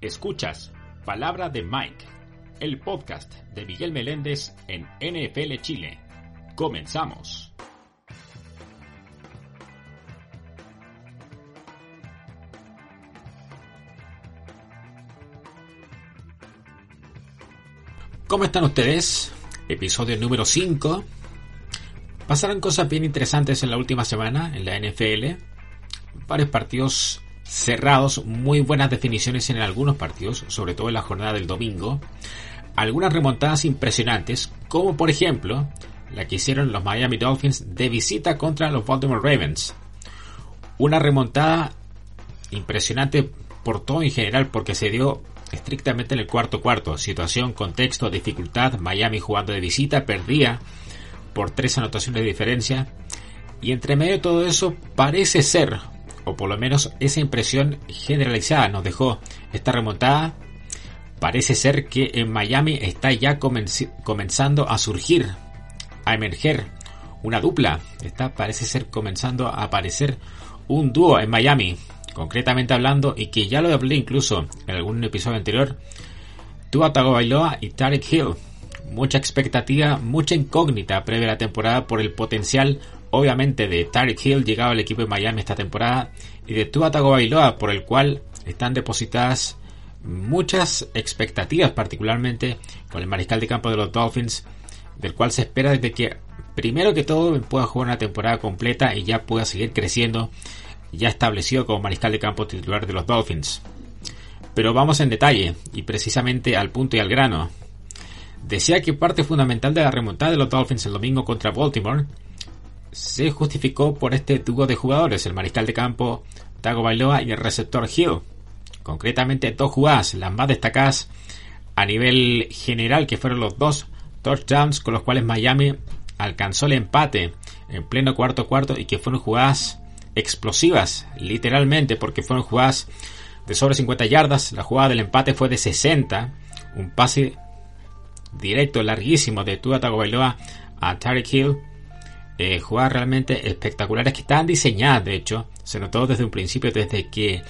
Escuchas Palabra de Mike, el podcast de Miguel Meléndez en NFL Chile. Comenzamos. ¿Cómo están ustedes? Episodio número 5. Pasaron cosas bien interesantes en la última semana en la NFL. Varios partidos cerrados, muy buenas definiciones en algunos partidos, sobre todo en la jornada del domingo. Algunas remontadas impresionantes, como por ejemplo la que hicieron los Miami Dolphins de visita contra los Baltimore Ravens. Una remontada impresionante por todo en general porque se dio estrictamente en el cuarto cuarto. Situación, contexto, dificultad. Miami jugando de visita perdía por tres anotaciones de diferencia. Y entre medio de todo eso parece ser, o por lo menos esa impresión generalizada nos dejó esta remontada, parece ser que en Miami está ya comenzando a surgir, a emerger una dupla. Está, parece ser comenzando a aparecer un dúo en Miami, concretamente hablando, y que ya lo hablé incluso en algún episodio anterior, Tua Tagovailoa y Tarek Hill. Mucha expectativa, mucha incógnita previa a la temporada por el potencial obviamente de Tarek Hill llegado al equipo de Miami esta temporada y de Tua Tagovailoa por el cual están depositadas muchas expectativas particularmente con el mariscal de campo de los Dolphins del cual se espera desde que primero que todo pueda jugar una temporada completa y ya pueda seguir creciendo ya establecido como mariscal de campo titular de los Dolphins. Pero vamos en detalle y precisamente al punto y al grano. Decía que parte fundamental de la remontada de los Dolphins el domingo contra Baltimore se justificó por este dúo de jugadores, el mariscal de campo Tago Bailoa y el receptor Hill. Concretamente dos jugadas, las más destacadas a nivel general, que fueron los dos touchdowns con los cuales Miami alcanzó el empate en pleno cuarto cuarto y que fueron jugadas explosivas, literalmente, porque fueron jugadas de sobre 50 yardas. La jugada del empate fue de 60, un pase directo, larguísimo de Tua Tagovailoa a Tarek Hill eh, jugadas realmente espectaculares que estaban diseñadas, de hecho, se notó desde un principio, desde que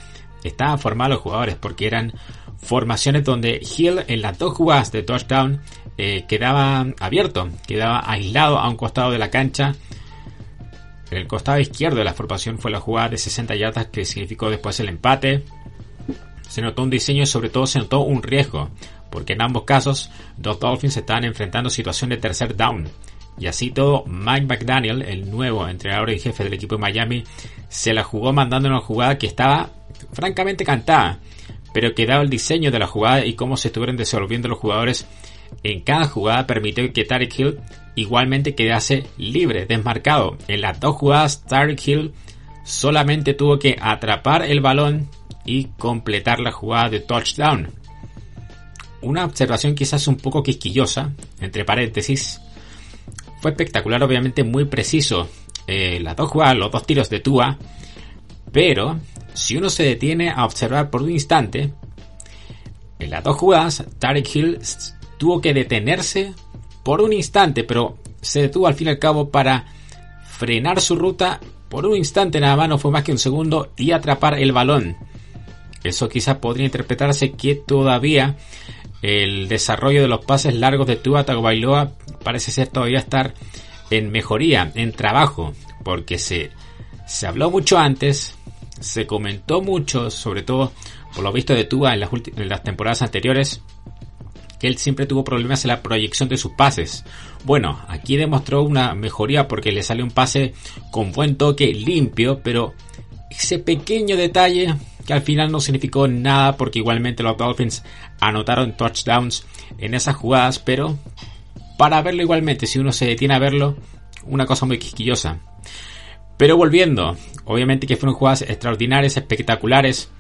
estaban formados los jugadores, porque eran formaciones donde Hill en las dos jugadas de touchdown eh, quedaba abierto, quedaba aislado a un costado de la cancha. En el costado izquierdo de la formación fue la jugada de 60 yardas que significó después el empate. Se notó un diseño y sobre todo se notó un riesgo, porque en ambos casos los Dolphins estaban enfrentando situación de tercer down y así todo, Mike McDaniel, el nuevo entrenador y jefe del equipo de Miami, se la jugó mandando una jugada que estaba francamente cantada, pero que dado el diseño de la jugada y cómo se estuvieron desenvolviendo los jugadores en cada jugada permitió que Tarek Hill igualmente quedase libre, desmarcado. En las dos jugadas, Tarek Hill solamente tuvo que atrapar el balón y completar la jugada de touchdown. Una observación quizás un poco quisquillosa, entre paréntesis, fue espectacular, obviamente muy preciso. Eh, las dos jugadas, los dos tiros de Tua. Pero, si uno se detiene a observar por un instante, en las dos jugadas, Tarek Hill tuvo que detenerse por un instante, pero se detuvo al fin y al cabo para frenar su ruta por un instante nada más, no fue más que un segundo, y atrapar el balón. Eso quizás podría interpretarse que todavía el desarrollo de los pases largos de Tua Tagovailoa parece ser todavía estar en mejoría, en trabajo, porque se, se habló mucho antes, se comentó mucho, sobre todo por lo visto de Tua en las, en las temporadas anteriores, que él siempre tuvo problemas en la proyección de sus pases. Bueno, aquí demostró una mejoría porque le sale un pase con buen toque, limpio, pero ese pequeño detalle que al final no significó nada porque igualmente los Dolphins anotaron touchdowns en esas jugadas, pero para verlo igualmente, si uno se detiene a verlo, una cosa muy quisquillosa. Pero volviendo, obviamente que fueron jugadas extraordinarias, espectaculares.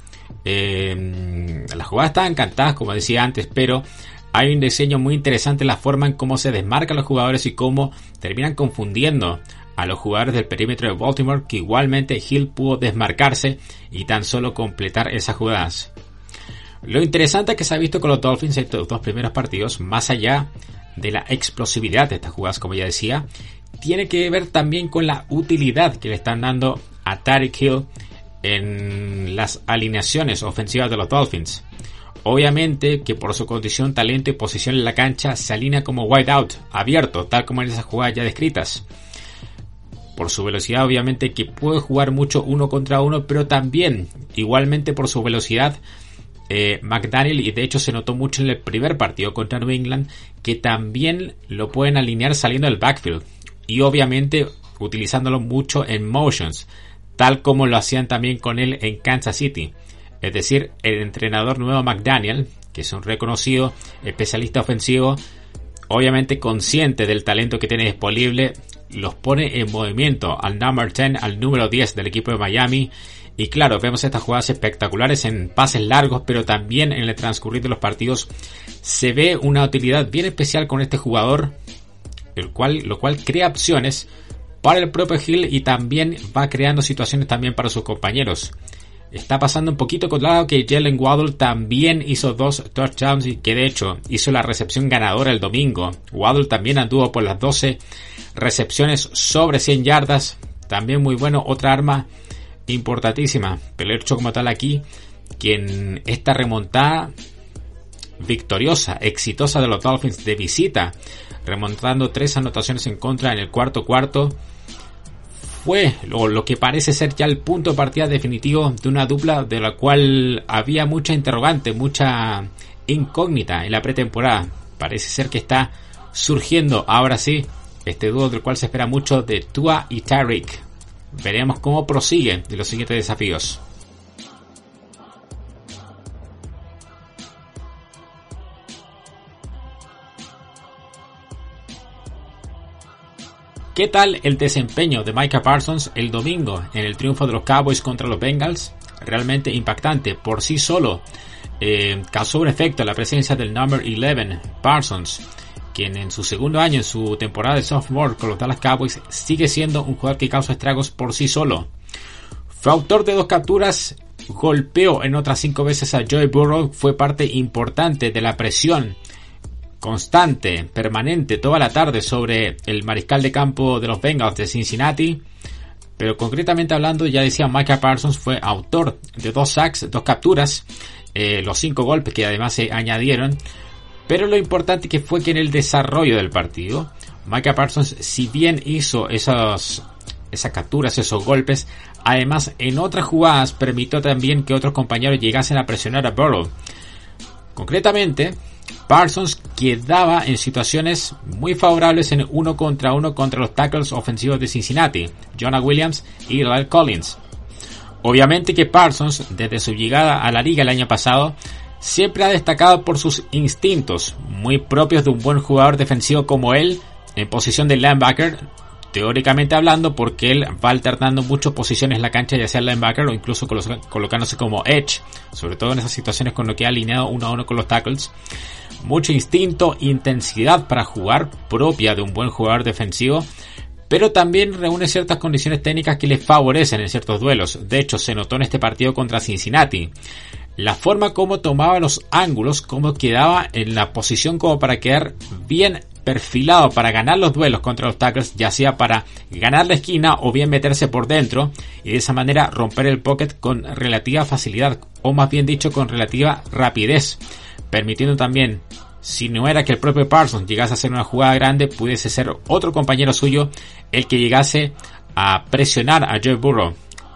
Eh, las jugadas estaban encantadas, como decía antes, pero hay un diseño muy interesante en la forma en cómo se desmarcan los jugadores y cómo terminan confundiendo a los jugadores del perímetro de Baltimore que igualmente Hill pudo desmarcarse y tan solo completar esas jugadas. Lo interesante que se ha visto con los Dolphins en estos dos primeros partidos, más allá de la explosividad de estas jugadas, como ya decía, tiene que ver también con la utilidad que le están dando a Tarek Hill en las alineaciones ofensivas de los Dolphins. Obviamente que por su condición, talento y posición en la cancha se alinea como wide out, abierto, tal como en esas jugadas ya descritas. Por su velocidad, obviamente que puede jugar mucho uno contra uno, pero también, igualmente por su velocidad, eh, McDaniel, y de hecho se notó mucho en el primer partido contra New England, que también lo pueden alinear saliendo del backfield. Y obviamente utilizándolo mucho en motions, tal como lo hacían también con él en Kansas City. Es decir, el entrenador nuevo McDaniel, que es un reconocido especialista ofensivo, obviamente consciente del talento que tiene disponible, los pone en movimiento al number 10, al número 10 del equipo de Miami. Y claro, vemos estas jugadas espectaculares en pases largos, pero también en el transcurrir de los partidos se ve una utilidad bien especial con este jugador, el cual, lo cual crea opciones para el propio Hill y también va creando situaciones también para sus compañeros. Está pasando un poquito con lado que Jalen Waddle también hizo dos touchdowns y que de hecho hizo la recepción ganadora el domingo. Waddle también anduvo por las 12 recepciones sobre 100 yardas. También muy bueno, otra arma importantísima. Pero hecho como tal aquí, quien esta remontada victoriosa, exitosa de los Dolphins de visita, remontando tres anotaciones en contra en el cuarto cuarto fue lo, que parece ser ya el punto de partida definitivo de una dupla de la cual había mucha interrogante, mucha incógnita en la pretemporada. Parece ser que está surgiendo ahora sí este dúo del cual se espera mucho de Tua y Tyreek. Veremos cómo prosigue de los siguientes desafíos. ¿Qué tal el desempeño de Micah Parsons el domingo en el triunfo de los Cowboys contra los Bengals? Realmente impactante por sí solo. Eh, causó un efecto la presencia del number 11 Parsons, quien en su segundo año en su temporada de sophomore con los Dallas Cowboys sigue siendo un jugador que causa estragos por sí solo. Fue autor de dos capturas, golpeó en otras cinco veces a Joey Burrow, fue parte importante de la presión constante, permanente, toda la tarde sobre el mariscal de campo de los Bengals de Cincinnati. Pero concretamente hablando, ya decía Michael Parsons fue autor de dos sacks, dos capturas, eh, los cinco golpes que además se añadieron. Pero lo importante que fue que en el desarrollo del partido, Michael Parsons, si bien hizo esos, esas capturas, esos golpes, además en otras jugadas permitió también que otros compañeros llegasen a presionar a Burrow. Concretamente, Parsons quedaba en situaciones muy favorables en uno contra uno contra los tackles ofensivos de Cincinnati, Jonah Williams y Lyle Collins. Obviamente que Parsons, desde su llegada a la liga el año pasado, siempre ha destacado por sus instintos, muy propios de un buen jugador defensivo como él, en posición de linebacker, teóricamente hablando, porque él va alternando muchas posiciones en la cancha, ya sea linebacker o incluso colocándose como edge, sobre todo en esas situaciones con lo que ha alineado uno a uno con los tackles. Mucho instinto, intensidad para jugar, propia de un buen jugador defensivo, pero también reúne ciertas condiciones técnicas que le favorecen en ciertos duelos. De hecho, se notó en este partido contra Cincinnati. La forma como tomaba los ángulos, como quedaba en la posición como para quedar bien perfilado para ganar los duelos contra los tackles, ya sea para ganar la esquina o bien meterse por dentro y de esa manera romper el pocket con relativa facilidad, o más bien dicho con relativa rapidez, permitiendo también, si no era que el propio Parsons llegase a hacer una jugada grande, pudiese ser otro compañero suyo el que llegase a presionar a Joe Burrow.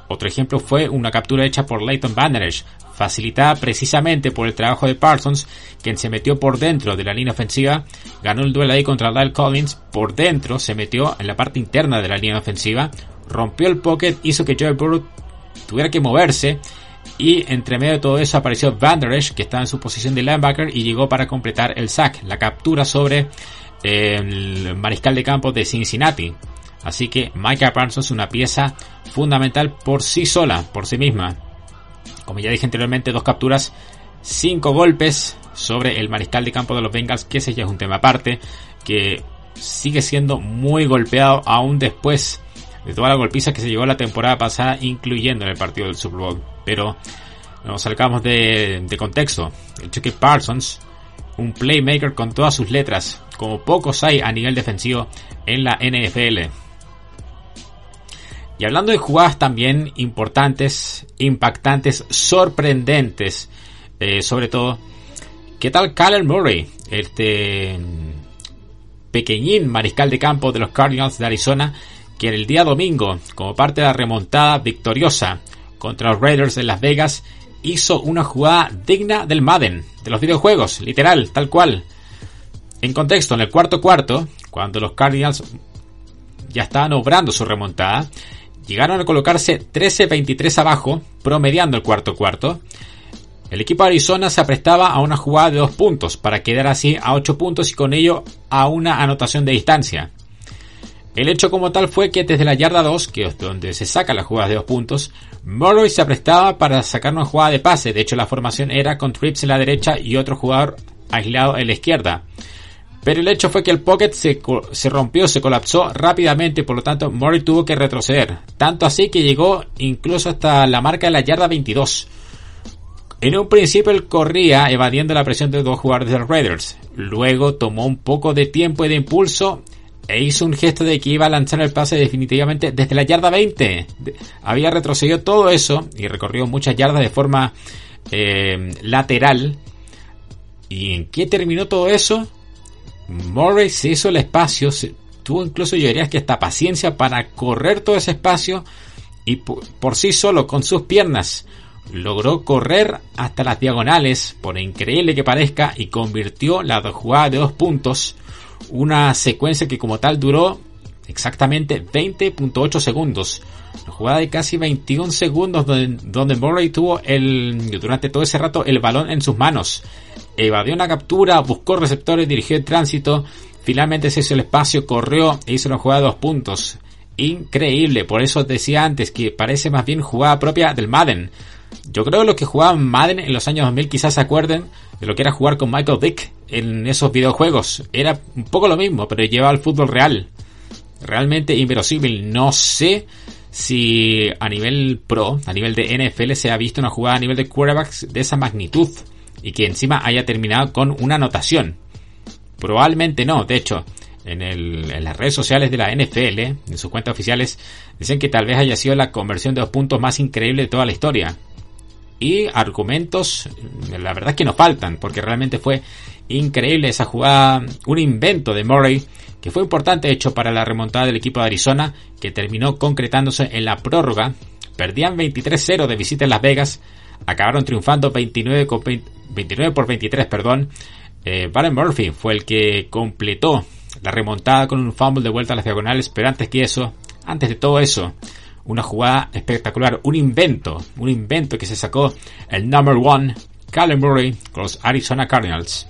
Otro ejemplo fue una captura hecha por Leighton Banderage, facilitada precisamente por el trabajo de Parsons, quien se metió por dentro de la línea ofensiva, ganó el duelo ahí contra Lyle Collins, por dentro se metió en la parte interna de la línea ofensiva, rompió el pocket, hizo que Joe Burrow tuviera que moverse y entre medio de todo eso apareció Van que estaba en su posición de linebacker y llegó para completar el sack, la captura sobre el mariscal de campo de Cincinnati. Así que Micah Parsons es una pieza fundamental por sí sola, por sí misma. Como ya dije anteriormente, dos capturas, cinco golpes sobre el mariscal de campo de los Bengals, que ese ya es un tema aparte, que sigue siendo muy golpeado aún después de toda la golpiza que se llevó la temporada pasada, incluyendo en el partido del Super Bowl. Pero nos salgamos de, contexto. El Chucky Parsons, un playmaker con todas sus letras, como pocos hay a nivel defensivo en la NFL. Y hablando de jugadas también importantes, impactantes, sorprendentes, eh, sobre todo, ¿Qué tal Kyler Murray? Este pequeñín mariscal de campo de los Cardinals de Arizona, que en el día domingo, como parte de la remontada victoriosa contra los Raiders de Las Vegas, hizo una jugada digna del Madden, de los videojuegos, literal, tal cual. En contexto, en el cuarto cuarto, cuando los Cardinals ya estaban obrando su remontada, llegaron a colocarse 13-23 abajo, promediando el cuarto cuarto. El equipo de Arizona se aprestaba a una jugada de dos puntos para quedar así a 8 puntos y con ello a una anotación de distancia. El hecho como tal fue que desde la yarda 2, que es donde se saca la jugada de dos puntos, Murray se aprestaba para sacar una jugada de pase. De hecho, la formación era con Trips en la derecha y otro jugador aislado en la izquierda. Pero el hecho fue que el pocket se, se, rompió, se colapsó rápidamente, por lo tanto Murray tuvo que retroceder. Tanto así que llegó incluso hasta la marca de la yarda 22. En un principio él corría evadiendo la presión de dos jugadores de los Raiders. Luego tomó un poco de tiempo y de impulso e hizo un gesto de que iba a lanzar el pase definitivamente desde la yarda 20. Había retrocedido todo eso y recorrió muchas yardas de forma eh, lateral. ¿Y en qué terminó todo eso? Murray se hizo el espacio, tuvo incluso yo diría que hasta paciencia para correr todo ese espacio y por sí solo con sus piernas logró correr hasta las diagonales, por increíble que parezca, y convirtió la jugada de dos puntos, una secuencia que como tal duró exactamente 20.8 segundos. Una jugada de casi 21 segundos donde, donde Murray tuvo el, durante todo ese rato el balón en sus manos. Evadió una captura, buscó receptores, dirigió el tránsito, finalmente se hizo el espacio, corrió e hizo una jugada de dos puntos. Increíble, por eso decía antes que parece más bien jugada propia del Madden. Yo creo que los que jugaban Madden en los años 2000 quizás se acuerden de lo que era jugar con Michael Dick en esos videojuegos. Era un poco lo mismo, pero llevaba al fútbol real. Realmente inverosímil. No sé si a nivel pro, a nivel de NFL, se ha visto una jugada a nivel de quarterbacks de esa magnitud y que encima haya terminado con una anotación. Probablemente no. De hecho, en, en, las redes sociales de la NFL, en sus cuentas oficiales, dicen que tal vez haya sido la conversión de dos puntos más increíble de toda la historia y argumentos, la verdad es que nos faltan, porque realmente fue increíble esa jugada, un invento de Murray que fue importante hecho para la remontada del equipo de Arizona, que terminó concretándose en la prórroga. Perdían 23-0 de visita en Las Vegas, acabaron triunfando 29, 29 por 23, perdón. Eh, Murphy fue el que completó la remontada con un fumble de vuelta a las diagonales, pero antes que eso, antes de todo eso, una jugada espectacular, un invento, un invento que se sacó el number one, Callum Murray, con los Arizona Cardinals.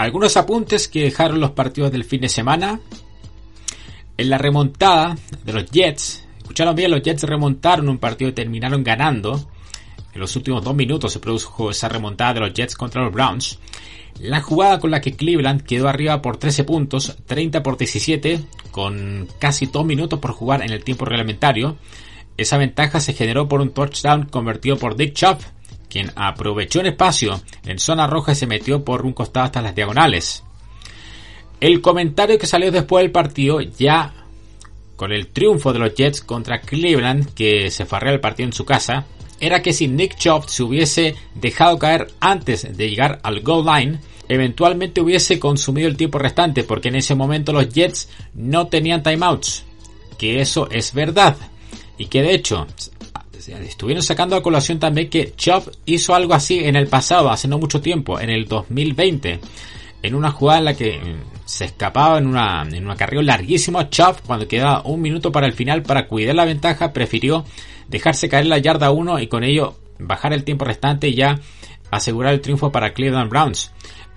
Algunos apuntes que dejaron los partidos del fin de semana. En la remontada de los Jets, escucharon bien, los Jets remontaron un partido y terminaron ganando en los últimos dos minutos se produjo esa remontada de los Jets contra los Browns. La jugada con la que Cleveland quedó arriba por 13 puntos, 30 por 17, con casi dos minutos por jugar en el tiempo reglamentario. Esa ventaja se generó por un touchdown convertido por Dick Chubb, quien aprovechó el espacio en zona roja y se metió por un costado hasta las diagonales. El comentario que salió después del partido, ya con el triunfo de los Jets contra Cleveland, que se farrea el partido en su casa, era que si Nick Chubb se hubiese dejado caer antes de llegar al goal line, eventualmente hubiese consumido el tiempo restante, porque en ese momento los Jets no tenían timeouts. Que eso es verdad. Y que de hecho, estuvieron sacando a colación también que Chubb hizo algo así en el pasado, hace no mucho tiempo, en el 2020. En una jugada en la que mm, se escapaba en una, en una carrera larguísimo, Chubb, cuando quedaba un minuto para el final para cuidar la ventaja, prefirió dejarse caer la yarda 1 y con ello bajar el tiempo restante y ya asegurar el triunfo para Cleveland Browns.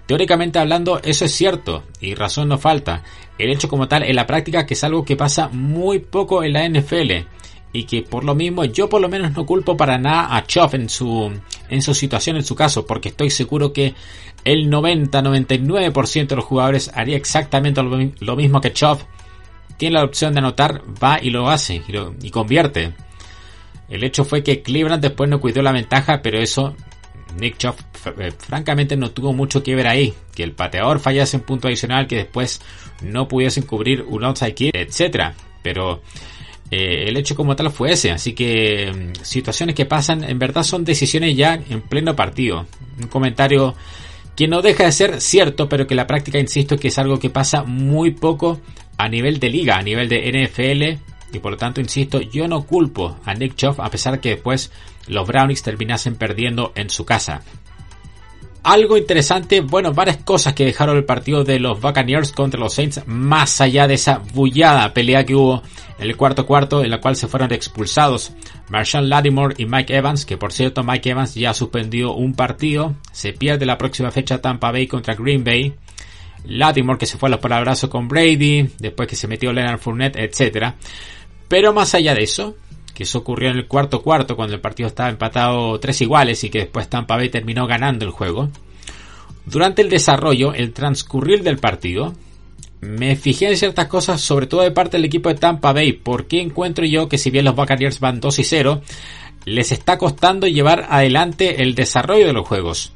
Teóricamente hablando, eso es cierto y razón no falta. El hecho como tal en la práctica que es algo que pasa muy poco en la NFL y que por lo mismo yo por lo menos no culpo para nada a Choff en su en su situación en su caso porque estoy seguro que el 90-99% de los jugadores haría exactamente lo, mismo que Choff tiene la opción de anotar va y lo hace y convierte el hecho fue que Cleveland después no cuidó la ventaja, pero eso Nick Chubb eh, francamente no tuvo mucho que ver ahí. Que el pateador fallase en punto adicional, que después no pudiesen cubrir un outside kick, etc. Pero eh, el hecho como tal fue ese. Así que mm, situaciones que pasan en verdad son decisiones ya en pleno partido. Un comentario que no deja de ser cierto, pero que la práctica, insisto, que es algo que pasa muy poco a nivel de liga, a nivel de NFL. Y por lo tanto, insisto, yo no culpo a Nick Chubb a pesar que después los Brownies terminasen perdiendo en su casa. Algo interesante, bueno, varias cosas que dejaron el partido de los Buccaneers contra los Saints, más allá de esa bullada pelea que hubo en el cuarto cuarto, en la cual se fueron expulsados Marshall Lattimore y Mike Evans, que por cierto Mike Evans ya suspendió un partido, se pierde la próxima fecha Tampa Bay contra Green Bay. Lattimore que se fue a los palabrazos con Brady, después que se metió Leonard Fournette, etc. Pero más allá de eso, que eso ocurrió en el cuarto cuarto cuando el partido estaba empatado tres iguales y que después Tampa Bay terminó ganando el juego. Durante el desarrollo, el transcurrir del partido, me fijé en ciertas cosas, sobre todo de parte del equipo de Tampa Bay, porque encuentro yo que si bien los Buccaneers van 2 y 0, les está costando llevar adelante el desarrollo de los juegos.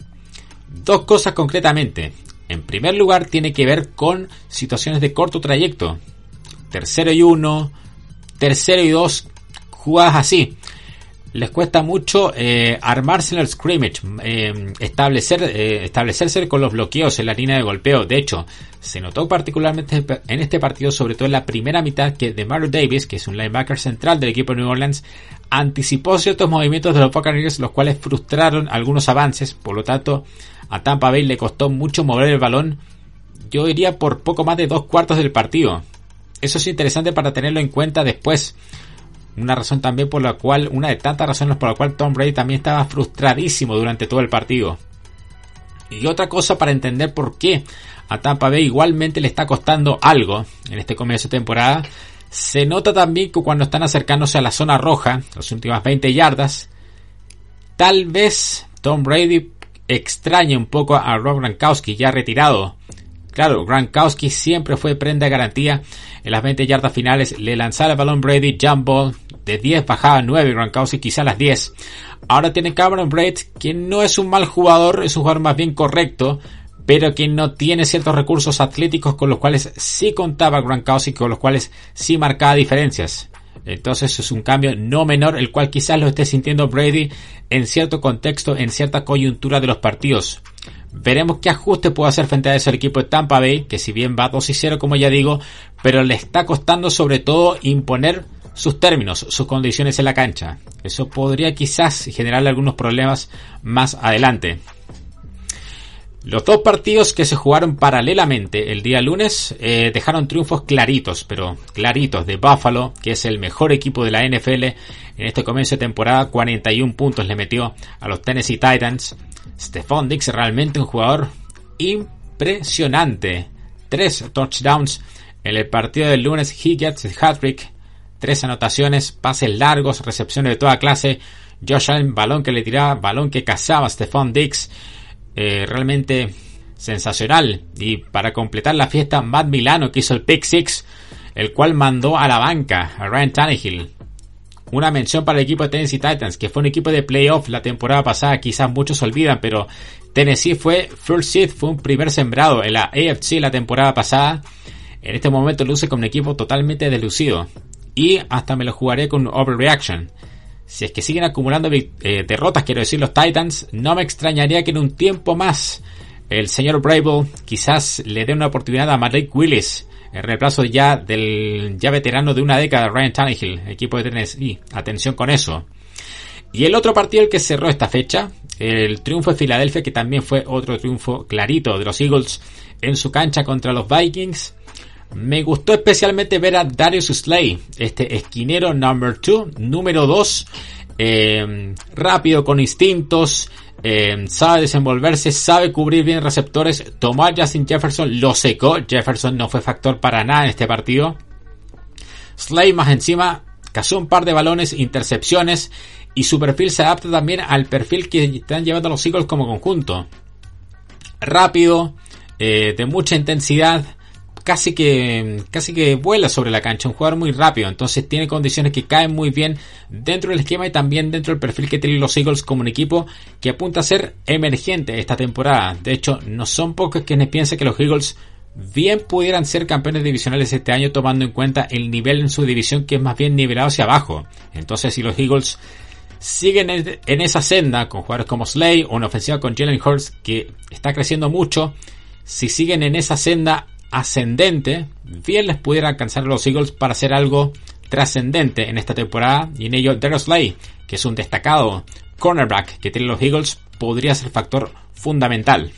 Dos cosas concretamente. En primer lugar, tiene que ver con situaciones de corto trayecto. Tercero y uno, tercero y dos, jugadas así. Les cuesta mucho eh, armarse en el scrimmage, eh, establecer, eh, establecerse con los bloqueos en la línea de golpeo. De hecho, se notó particularmente en este partido, sobre todo en la primera mitad, que de Mario Davis, que es un linebacker central del equipo de New Orleans, anticipó ciertos movimientos de los Buccaneers, los cuales frustraron algunos avances. Por lo tanto, a Tampa Bay le costó mucho mover el balón. Yo diría por poco más de dos cuartos del partido. Eso es interesante para tenerlo en cuenta después una razón también por la cual, una de tantas razones por la cual Tom Brady también estaba frustradísimo durante todo el partido. Y otra cosa para entender por qué a Tampa Bay igualmente le está costando algo en este comienzo de temporada. Se nota también que cuando están acercándose a la zona roja, las últimas 20 yardas, tal vez Tom Brady extraña un poco a Rob Gronkowski ya retirado. Claro, Gronkowski siempre fue prenda de garantía en las 20 yardas finales. Le lanzaba el balón Brady, jump ball, de 10 bajaba a 9 Gronkowski, quizá a las 10. Ahora tiene Cameron Braid, quien no es un mal jugador, es un jugador más bien correcto, pero que no tiene ciertos recursos atléticos con los cuales sí contaba Gronkowski, con los cuales sí marcaba diferencias. Entonces es un cambio no menor, el cual quizás lo esté sintiendo Brady en cierto contexto, en cierta coyuntura de los partidos. Veremos qué ajuste puede hacer frente a ese equipo de Tampa Bay, que si bien va 2 y 0 como ya digo, pero le está costando sobre todo imponer sus términos, sus condiciones en la cancha. Eso podría quizás generarle algunos problemas más adelante. Los dos partidos que se jugaron paralelamente el día lunes eh, dejaron triunfos claritos, pero claritos de Buffalo, que es el mejor equipo de la NFL en este comienzo de temporada. 41 puntos le metió a los Tennessee Titans. Stephon Dix realmente un jugador impresionante. Tres touchdowns en el partido del lunes. Gets hat-trick Tres anotaciones, pases largos, recepciones de toda clase. Josh Allen, balón que le tiraba, balón que cazaba Stephon Dix. Eh, realmente sensacional. Y para completar la fiesta, Matt Milano que hizo el pick six, el cual mandó a la banca a Ryan Tannehill. Una mención para el equipo de Tennessee Titans, que fue un equipo de playoff la temporada pasada, quizás muchos olvidan, pero Tennessee fue first seed, fue un primer sembrado en la AFC la temporada pasada. En este momento luce como un equipo totalmente delucido y hasta me lo jugaré con overreaction. Si es que siguen acumulando eh, derrotas, quiero decir, los Titans, no me extrañaría que en un tiempo más el señor Brable quizás le dé una oportunidad a Malik Willis, el reemplazo ya del ya veterano de una década, Ryan Tannehill, equipo de Tennessee. Atención con eso. Y el otro partido el que cerró esta fecha, el triunfo de Filadelfia, que también fue otro triunfo clarito de los Eagles en su cancha contra los Vikings. Me gustó especialmente ver a Darius Slay, este esquinero number 2, número 2, eh, rápido, con instintos, eh, sabe desenvolverse, sabe cubrir bien receptores. Tomar Justin Jefferson lo secó. Jefferson no fue factor para nada en este partido. Slay más encima cazó un par de balones, intercepciones y su perfil se adapta también al perfil que están llevando los Eagles como conjunto. Rápido, eh, de mucha intensidad, casi que, casi que vuela sobre la cancha, un jugador muy rápido, entonces tiene condiciones que caen muy bien dentro del esquema y también dentro del perfil que tienen los Eagles como un equipo que apunta a ser emergente esta temporada. De hecho, no son pocos quienes piensan que los Eagles bien pudieran ser campeones divisionales este año tomando en cuenta el nivel en su división que es más bien nivelado hacia abajo. Entonces, si los Eagles siguen en esa senda con jugadores como Slay o una ofensiva con Jalen Hurts que está creciendo mucho, si siguen en esa senda ascendente, bien les pudiera alcanzar a los Eagles para hacer algo trascendente en esta temporada y en ello Darius Slay, que es un destacado cornerback que tienen los Eagles, podría ser factor fundamental.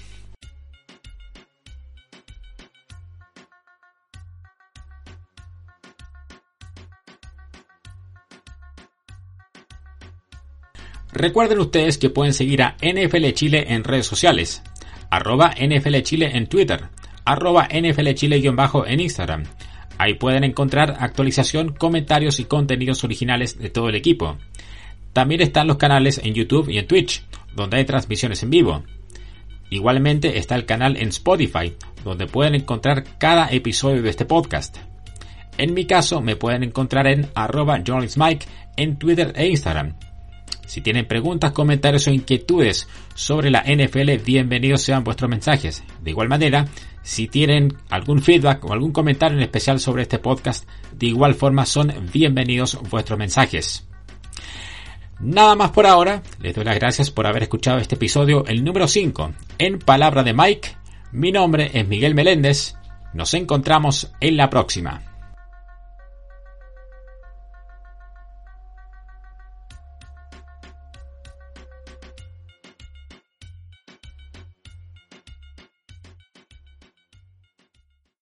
Recuerden ustedes que pueden seguir a NFL Chile en redes sociales, arroba NFL Chile en Twitter, arroba NFL Chile-bajo en Instagram. Ahí pueden encontrar actualización, comentarios y contenidos originales de todo el equipo. También están los canales en YouTube y en Twitch, donde hay transmisiones en vivo. Igualmente está el canal en Spotify, donde pueden encontrar cada episodio de este podcast. En mi caso me pueden encontrar en arroba Mike en Twitter e Instagram. Si tienen preguntas, comentarios o inquietudes sobre la NFL, bienvenidos sean vuestros mensajes. De igual manera, si tienen algún feedback o algún comentario en especial sobre este podcast, de igual forma son bienvenidos vuestros mensajes. Nada más por ahora, les doy las gracias por haber escuchado este episodio, el número 5, en Palabra de Mike. Mi nombre es Miguel Meléndez, nos encontramos en la próxima.